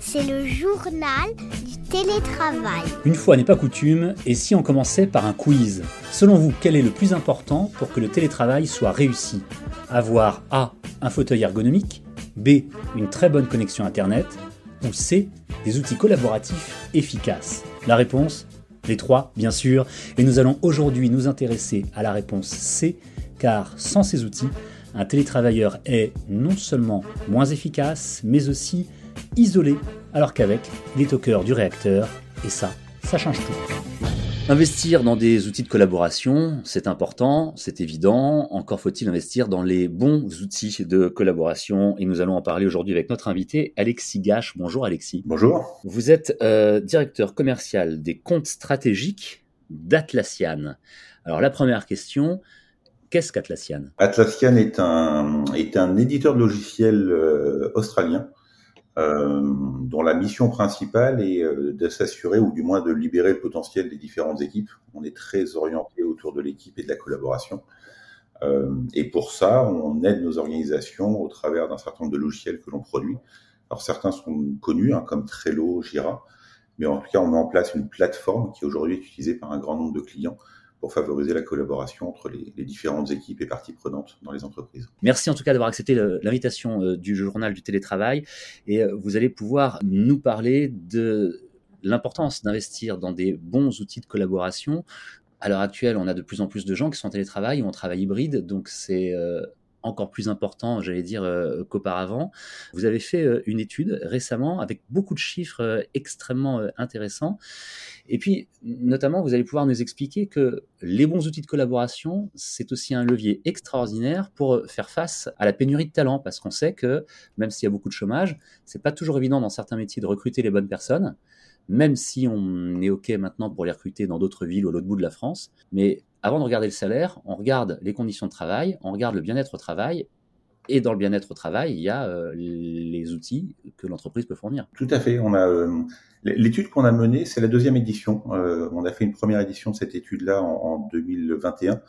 C'est le journal du télétravail. Une fois n'est pas coutume, et si on commençait par un quiz? Selon vous, quel est le plus important pour que le télétravail soit réussi? Avoir A. un fauteuil ergonomique, B. une très bonne connexion Internet, ou C. des outils collaboratifs efficaces? La réponse? Les trois, bien sûr, et nous allons aujourd'hui nous intéresser à la réponse C, car sans ces outils, un télétravailleur est non seulement moins efficace, mais aussi isolé, alors qu'avec, il est au cœur du réacteur, et ça, ça change tout. Investir dans des outils de collaboration, c'est important, c'est évident. Encore faut-il investir dans les bons outils de collaboration. Et nous allons en parler aujourd'hui avec notre invité, Alexis Gache. Bonjour Alexis. Bonjour. Vous êtes euh, directeur commercial des comptes stratégiques d'Atlassian. Alors la première question, qu'est-ce qu'Atlassian? Atlassian est un, est un éditeur de logiciels euh, australien euh, dont la mission principale est euh, de s'assurer, ou du moins de libérer le potentiel des différentes équipes. On est très orienté autour de l'équipe et de la collaboration. Et pour ça, on aide nos organisations au travers d'un certain nombre de logiciels que l'on produit. Alors certains sont connus, hein, comme Trello, Jira, mais en tout cas, on met en place une plateforme qui aujourd'hui est utilisée par un grand nombre de clients pour favoriser la collaboration entre les, différentes équipes et parties prenantes dans les entreprises. Merci en tout cas d'avoir accepté l'invitation euh, du journal du télétravail et euh, vous allez pouvoir nous parler de l'importance d'investir dans des bons outils de collaboration. À l'heure actuelle, on a de plus en plus de gens qui sont en télétravail ou en travail hybride, donc c'est euh, encore plus important, j'allais dire, qu'auparavant. Vous avez fait une étude récemment avec beaucoup de chiffres extrêmement intéressants. Et puis, notamment, vous allez pouvoir nous expliquer que les bons outils de collaboration, c'est aussi un levier extraordinaire pour faire face à la pénurie de talent, parce qu'on sait que même s'il y a beaucoup de chômage, c'est pas toujours évident dans certains métiers de recruter les bonnes personnes, même si on est OK maintenant pour les recruter dans d'autres villes ou à l'autre bout de la France. Mais avant de regarder le salaire, on regarde les conditions de travail, on regarde le bien-être au travail, et dans le bien-être au travail, il y a euh, les outils que l'entreprise peut fournir. Tout à fait. Euh, l'étude qu'on a menée, c'est la deuxième édition. Euh, on a fait une première édition de cette étude-là en, 2021.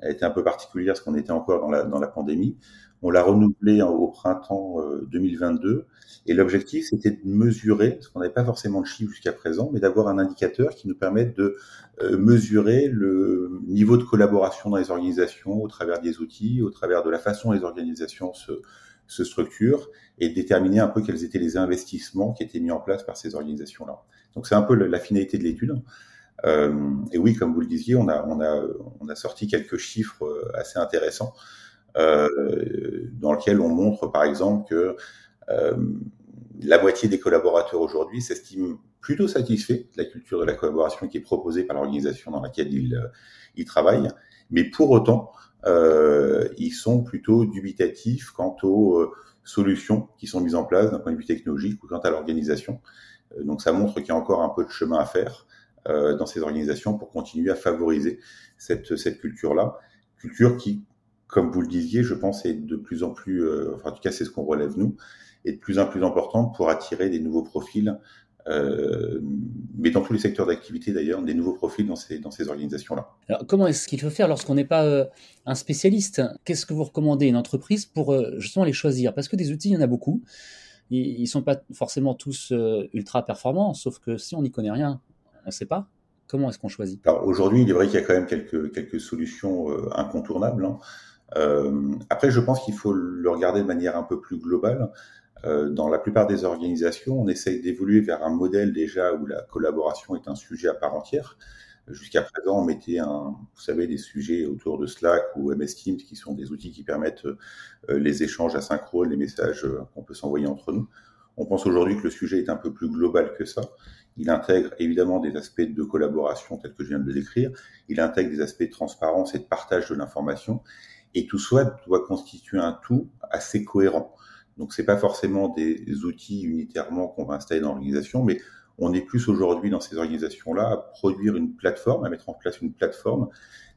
Elle était un peu particulière parce qu'on était encore dans la, dans la pandémie. On l'a renouvelée au printemps 2022. Et l'objectif, c'était de mesurer, parce qu'on n'avait pas forcément de chiffres jusqu'à présent, mais d'avoir un indicateur qui nous permette de mesurer le niveau de collaboration dans les organisations au travers des outils, au travers de la façon dont les organisations se, se structurent et déterminer un peu quels étaient les investissements qui étaient mis en place par ces organisations-là. Donc c'est un peu la finalité de l'étude. Euh, et oui, comme vous le disiez, on a, on a, on a sorti quelques chiffres assez intéressants euh, dans lesquels on montre par exemple que euh, la moitié des collaborateurs aujourd'hui s'estiment plutôt satisfaits de la culture de la collaboration qui est proposée par l'organisation dans laquelle ils, ils travaillent. Mais pour autant, euh, ils sont plutôt dubitatifs quant aux euh, solutions qui sont mises en place d'un point de vue technologique ou quant à l'organisation. Euh, donc ça montre qu'il y a encore un peu de chemin à faire euh, dans ces organisations pour continuer à favoriser cette, cette culture-là. Culture qui, comme vous le disiez, je pense est de plus en plus, euh, enfin en tout cas c'est ce qu'on relève nous, est de plus en plus importante pour attirer des nouveaux profils euh, mais dans tous les secteurs d'activité d'ailleurs, des nouveaux profils dans ces, dans ces organisations-là. Alors, comment est-ce qu'il faut faire lorsqu'on n'est pas euh, un spécialiste? Qu'est-ce que vous recommandez une entreprise pour euh, justement les choisir? Parce que des outils, il y en a beaucoup. Ils ne sont pas forcément tous ultra performants, sauf que si on n'y connaît rien, on ne sait pas. Comment est-ce qu'on choisit? Alors aujourd'hui, il est vrai qu'il y a quand même quelques, solutions incontournables. Hein. après, je pense qu'il faut le regarder de manière un peu plus globale. Euh, dans la plupart des organisations, on essaye d'évoluer vers un modèle déjà où la collaboration est un sujet à part entière. Jusqu'à présent, on mettait vous savez, des sujets autour de Slack ou MS Teams qui sont des outils qui permettent euh, les échanges asynchrones, les messages euh, qu'on peut s'envoyer entre nous. On pense aujourd'hui que le sujet est un peu plus global que ça. Il intègre évidemment des aspects de collaboration tels que je viens de le décrire. Il intègre des aspects de transparence et de partage de l'information. Et tout cela doit constituer un tout assez cohérent. Donc c'est pas forcément des outils unitairement qu'on va installer dans l'organisation, mais on est plus aujourd'hui dans ces organisations-là à produire une plateforme, à mettre en place une plateforme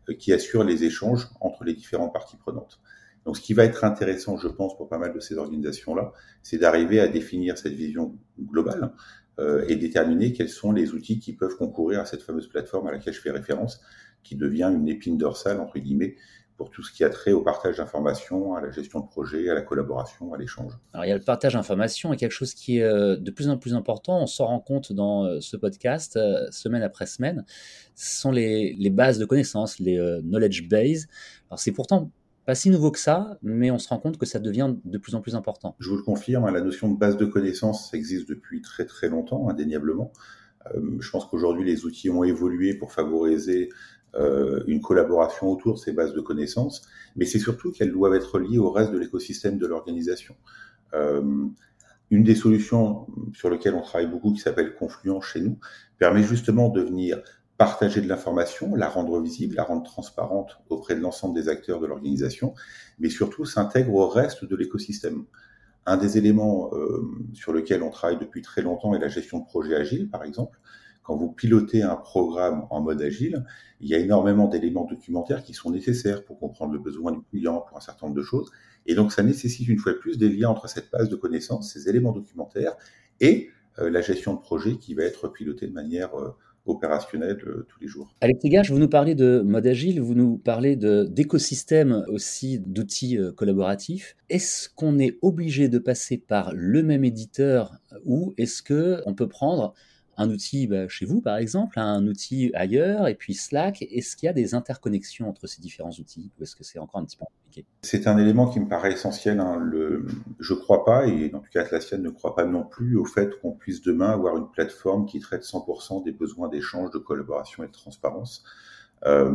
euh, qui assure les échanges entre les différentes parties prenantes. Donc ce qui va être intéressant, je pense, pour pas mal de ces organisations-là, c'est d'arriver à définir cette vision globale et déterminer quels sont les outils qui peuvent concourir à cette fameuse plateforme à laquelle je fais référence, qui devient une épine dorsale, entre guillemets, pour tout ce qui a trait au partage d'informations, à la gestion de projet, à la collaboration, à l'échange. Alors il y a le partage d'informations et quelque chose qui est euh, de plus en plus important, on s'en rend compte dans euh, ce podcast euh, semaine après semaine, ce sont les, les bases de connaissances, les knowledge base. Alors c'est pourtant pas si nouveau que ça, mais on se rend compte que ça devient de plus en plus important. Je vous le confirme, hein, la notion de base de connaissances existe depuis très très longtemps, indéniablement. je pense qu'aujourd'hui les outils ont évolué pour favoriser euh, une collaboration autour de ces bases de connaissances, mais c'est surtout qu'elles doivent être liées au reste de l'écosystème de l'organisation. Euh, une des solutions sur lesquelles on travaille beaucoup, qui s'appelle Confluent chez nous, permet justement de venir partager de l'information, la rendre visible, la rendre transparente auprès de l'ensemble des acteurs de l'organisation, mais surtout s'intègre au reste de l'écosystème. Un des éléments euh, sur lequel on travaille depuis très longtemps est la gestion de projets agiles, par exemple quand vous pilotez un programme en mode agile, il y a énormément d'éléments documentaires qui sont nécessaires pour comprendre le besoin du client, pour un certain nombre de choses. Et donc, ça nécessite une fois de plus des liens entre cette base de connaissances, ces éléments documentaires, et euh, la gestion de projet qui va être pilotée de manière euh, opérationnelle euh, tous les jours. Alex Gage, vous nous parlez de mode agile, vous nous parlez d'écosystèmes aussi d'outils collaboratifs. Est-ce qu'on est obligé de passer par le même éditeur ou est-ce qu'on peut prendre un outil bah, chez vous, par exemple, un outil ailleurs, et puis Slack. Est-ce qu'il y a des interconnexions entre ces différents outils ou est-ce que c'est encore un petit peu compliqué? C'est un élément qui me paraît essentiel. Hein. Je ne crois pas, et en tout cas Atlassian ne croit pas non plus au fait qu'on puisse demain avoir une plateforme qui traite 100% des besoins d'échange, de collaboration et de transparence. Euh,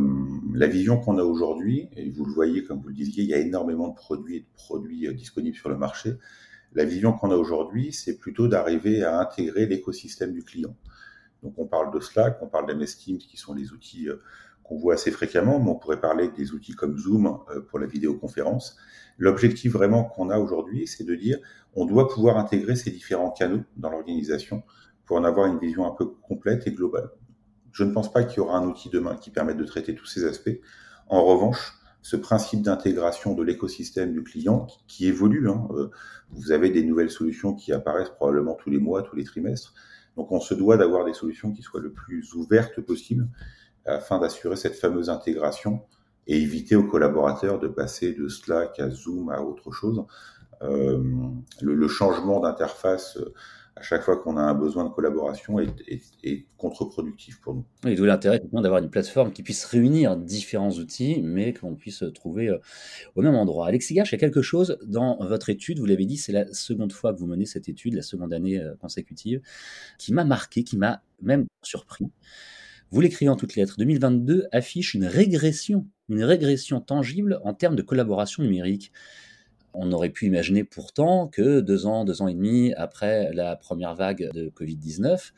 la vision qu'on a aujourd'hui, et vous le voyez comme vous le disiez, il y a énormément de produits et de produits euh, disponibles sur le marché. La vision qu'on a aujourd'hui, c'est plutôt d'arriver à intégrer l'écosystème du client. Donc on parle de Slack, on parle d'MS Teams, qui sont les outils euh, qu'on voit assez fréquemment, mais on pourrait parler des outils comme Zoom euh, pour la vidéoconférence. L'objectif vraiment qu'on a aujourd'hui, c'est de dire on doit pouvoir intégrer ces différents canaux dans l'organisation pour en avoir une vision un peu complète et globale. Je ne pense pas qu'il y aura un outil demain qui permette de traiter tous ces aspects. En revanche, ce principe d'intégration de l'écosystème du client qui, évolue. Hein. Euh, vous avez des nouvelles solutions qui apparaissent probablement tous les mois, tous les trimestres. Donc on se doit d'avoir des solutions qui soient le plus ouvertes possible afin d'assurer cette fameuse intégration et éviter aux collaborateurs de passer de Slack à Zoom à autre chose. Euh, le, le, changement d'interface à chaque fois qu'on a un besoin de collaboration est, contre-productif pour nous. Et d'où l'intérêt d'avoir une plateforme qui puisse réunir différents outils, mais qu'on puisse trouver euh, au même endroit. Alexis Garche, il y a quelque chose dans votre étude, vous l'avez dit, c'est la seconde fois que vous menez cette étude, la seconde année euh, consécutive, qui m'a marqué, qui m'a même surpris. Vous l'écrivez en toutes lettres. 2022 affiche une régression, une régression tangible en termes de collaboration numérique. On aurait pu imaginer pourtant que deux ans, deux ans et demi après la première vague de Covid-19,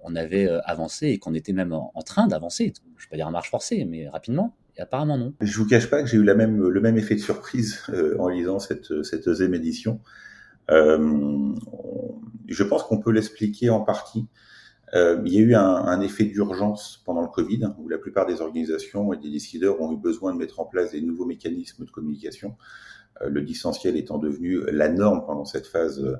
on avait euh, avancé et qu'on était même en, train d'avancer. Je ne vais pas dire en marche forcée, mais rapidement. Et apparemment non. Je vous cache pas que j'ai eu même, le même effet de surprise euh, en lisant cette, deuxième édition. Euh, je pense qu'on peut l'expliquer en partie. il y a eu un, un effet d'urgence pendant le Covid, où la plupart des organisations et des décideurs ont eu besoin de mettre en place des nouveaux mécanismes de communication. Euh, le distanciel étant devenu la norme pendant cette phase euh,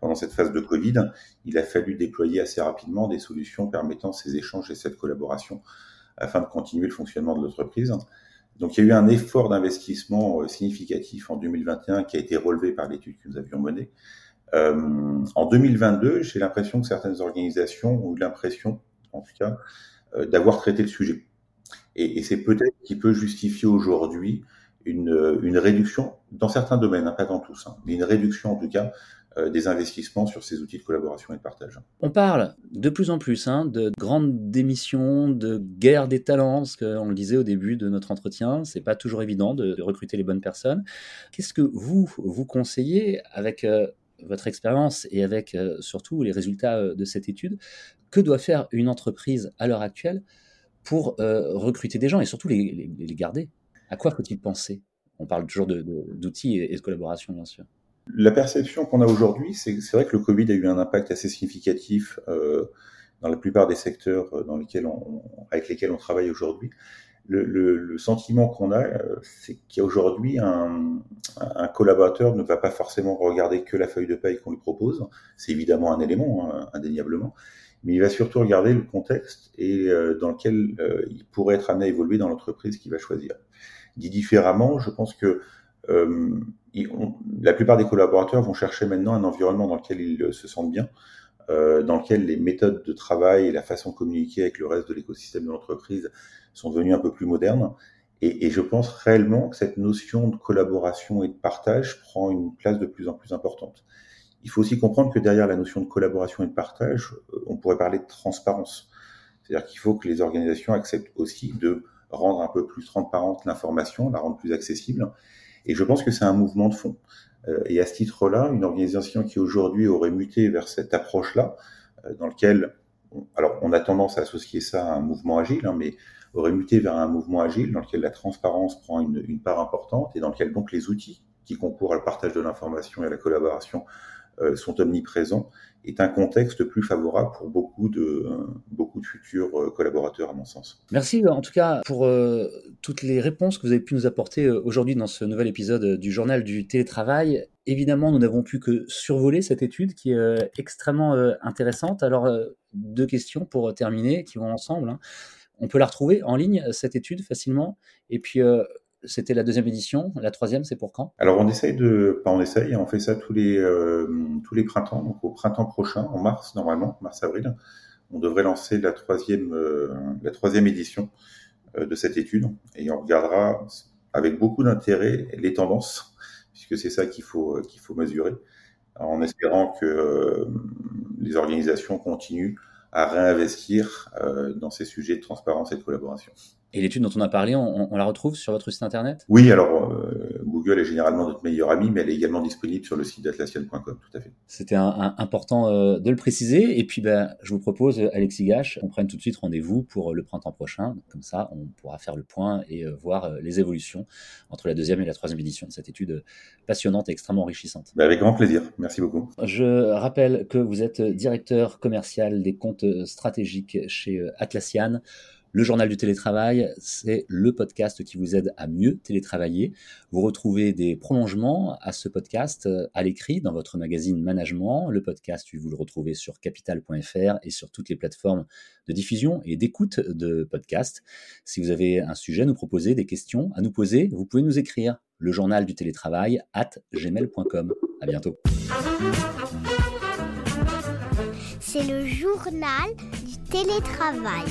pendant cette phase de Covid, il a fallu déployer assez rapidement des solutions permettant ces échanges et cette collaboration afin de continuer le fonctionnement de l'entreprise. Donc il y a eu un effort d'investissement euh, significatif en 2021 qui a été relevé par l'étude que nous avions menée. Euh, en 2022, j'ai l'impression que certaines organisations ont eu l'impression, en tout cas, euh, d'avoir traité le sujet. Et, et c'est peut-être qui peut justifier aujourd'hui une, réduction dans certains domaines, hein, pas dans tous, hein, mais une réduction en tout cas euh, des investissements sur ces outils de collaboration et de partage. On parle de plus en plus hein, de grandes démissions, de guerre des talents, ce qu'on le disait au début de notre entretien, c'est pas toujours évident de, recruter les bonnes personnes. Qu'est-ce que vous vous conseillez avec euh, votre expérience et avec euh, surtout les résultats de cette étude? Que doit faire une entreprise à l'heure actuelle pour recruter des gens et surtout les garder? À quoi faut-il penser? On parle toujours d'outils et de collaboration, bien sûr. La perception qu'on a aujourd'hui, c'est vrai que le Covid a eu un impact assez significatif euh, dans la plupart des secteurs euh, dans lesquels avec lesquels on travaille aujourd'hui. Le, sentiment qu'on a, euh, c'est qu'il y a aujourd'hui un, collaborateur ne va pas forcément regarder que la feuille de paye qu'on lui propose. C'est évidemment un élément, hein, indéniablement, mais il va surtout regarder le contexte et dans lequel il pourrait être amené à évoluer dans l'entreprise qu'il va choisir. Dit différemment, je pense que euh, la plupart des collaborateurs vont chercher maintenant un environnement dans lequel ils se sentent bien, euh, dans lequel les méthodes de travail et la façon de communiquer avec le reste de l'écosystème de l'entreprise sont devenues un peu plus modernes. Et, et, je pense réellement que cette notion de collaboration et de partage prend une place de plus en plus importante. Il faut aussi comprendre que derrière la notion de collaboration et de partage, euh, on pourrait parler de transparence. C'est-à-dire qu'il faut que les organisations acceptent aussi de rendre un peu plus transparente l'information, la rendre plus accessible. Et je pense que c'est un mouvement de fond. Euh, et à ce titre-là, une organisation qui aujourd'hui aurait muté vers cette approche-là, euh, dans lequel, alors on a tendance à associer ça à un mouvement agile, hein, mais aurait muté vers un mouvement agile dans lequel la transparence prend une, part importante et dans lequel donc les outils qui concourent à le partage de l'information et à la collaboration sont omniprésents est un contexte plus favorable pour beaucoup de, beaucoup de futurs euh, collaborateurs, à mon sens. Merci en tout cas pour euh, toutes les réponses que vous avez pu nous apporter aujourd'hui dans ce nouvel épisode du journal du télétravail. Évidemment, nous n'avons pu que survoler cette étude qui est extrêmement intéressante. Alors, deux questions pour terminer qui vont ensemble. Hein. On peut la retrouver en ligne, cette étude, facilement. Et puis, c'était la deuxième édition. La troisième, c'est pour quand? Alors, on essaye de, pas on essaye, on fait ça tous les euh, tous les printemps. Donc, au printemps prochain, en mars normalement, mars-avril, on devrait lancer la troisième euh, la troisième édition euh, de cette étude et on regardera avec beaucoup d'intérêt les tendances, puisque c'est ça qu'il faut qu'il faut mesurer, en espérant que les organisations continuent à réinvestir dans ces sujets de transparence et de collaboration. Et l'étude dont on a parlé, on, la retrouve sur votre site internet? Oui, alors euh, Google est généralement notre meilleur ami, mais elle est également disponible sur le site d'atlassian.com, tout à fait. C'était important euh, de le préciser. Et puis, ben, je vous propose, Alexis Gache, qu'on prenne tout de suite rendez-vous pour le printemps prochain. Comme ça, on pourra faire le point et euh, voir les évolutions entre la deuxième et la troisième édition de cette étude passionnante et extrêmement enrichissante. Ben, avec grand plaisir. Merci beaucoup. Je rappelle que vous êtes directeur commercial des comptes stratégiques chez Atlassian. Le journal du télétravail, c'est le podcast qui vous aide à mieux télétravailler. Vous retrouvez des prolongements à ce podcast euh, à l'écrit dans votre magazine Management. Le podcast, vous le retrouvez sur capital.fr et sur toutes les plateformes de diffusion et d'écoute de podcasts. Si vous avez un sujet à nous proposer, des questions à nous poser, vous pouvez nous écrire le journal du télétravail at gmail.com. À bientôt. C'est le journal du télétravail.